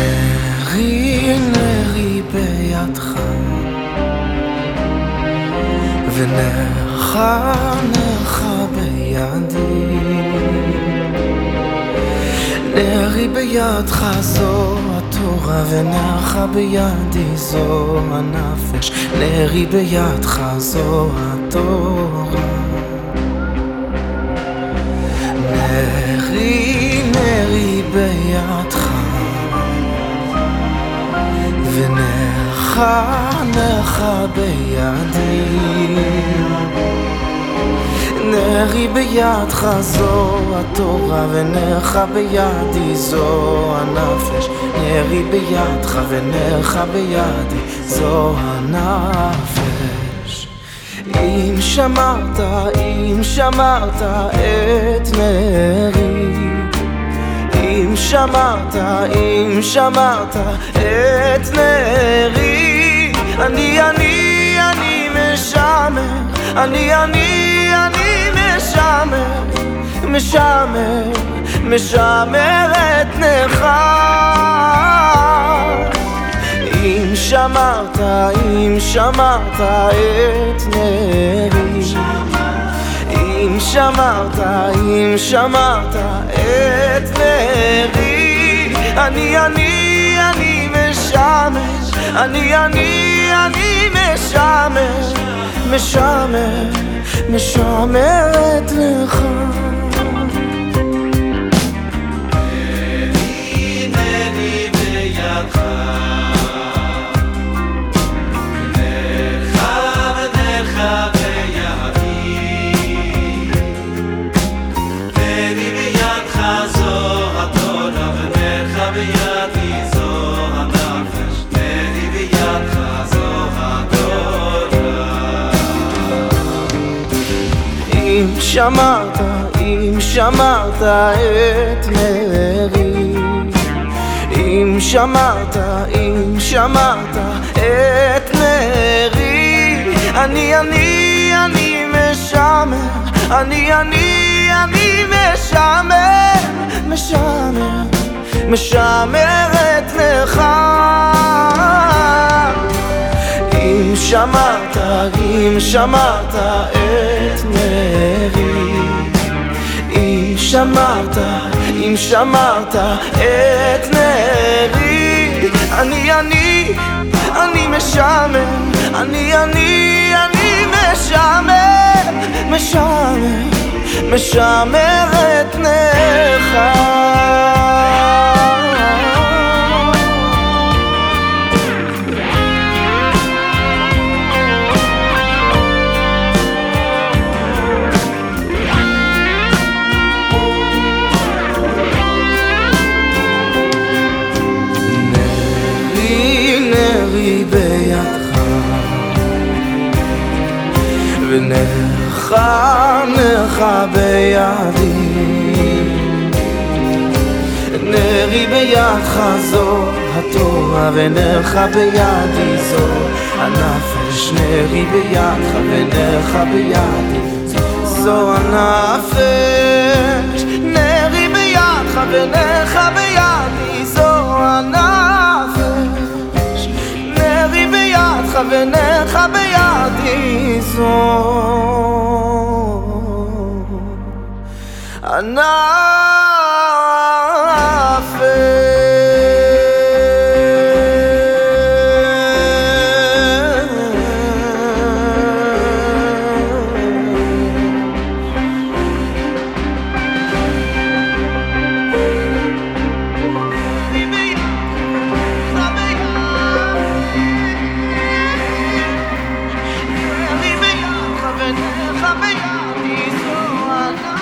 נרי נרי בידך. ונרך, נרך בידי. נרי בידך זו התורה ונרך בידי זו הנפש. נרי בידך זו התורה. נרי, נרי בידך ונך נך בידי. נרי בידך זו התורה ונרך בידי. זו הנפש נרי בידך ונרך בידי. זו הנפש. אם שמרת, אם שמרת את נרי אם שמרת, אם שמרת את נרי אני, אני, אני משמר אני, אני, אני משמר, משמר, משמר את נך אם שמרת, אם שמרת את נרי אם שמרת, אם שמרת את אני, אני, אני משמר אני, אני, אני משמר משמר משמרת לך אם שמרת, אם שמרת את מרי אם שמרת, אם שמרת את מרי אני, אני, אני משמר אני, אני, אני משמר משמר, משמר את אם שמרת, אם שמרת את נרי. אם שמרת, אם שמרת את נרי. אני, אני, אני משמר אני, אני, אני משמר משמר, משמר את נך ונך נך בידי. נרי בידך זו התורה ונך בידי זו. הנפש נרי בידך ונך בידי זו. הנפש נרי בידך ונך בידי Sampai di suara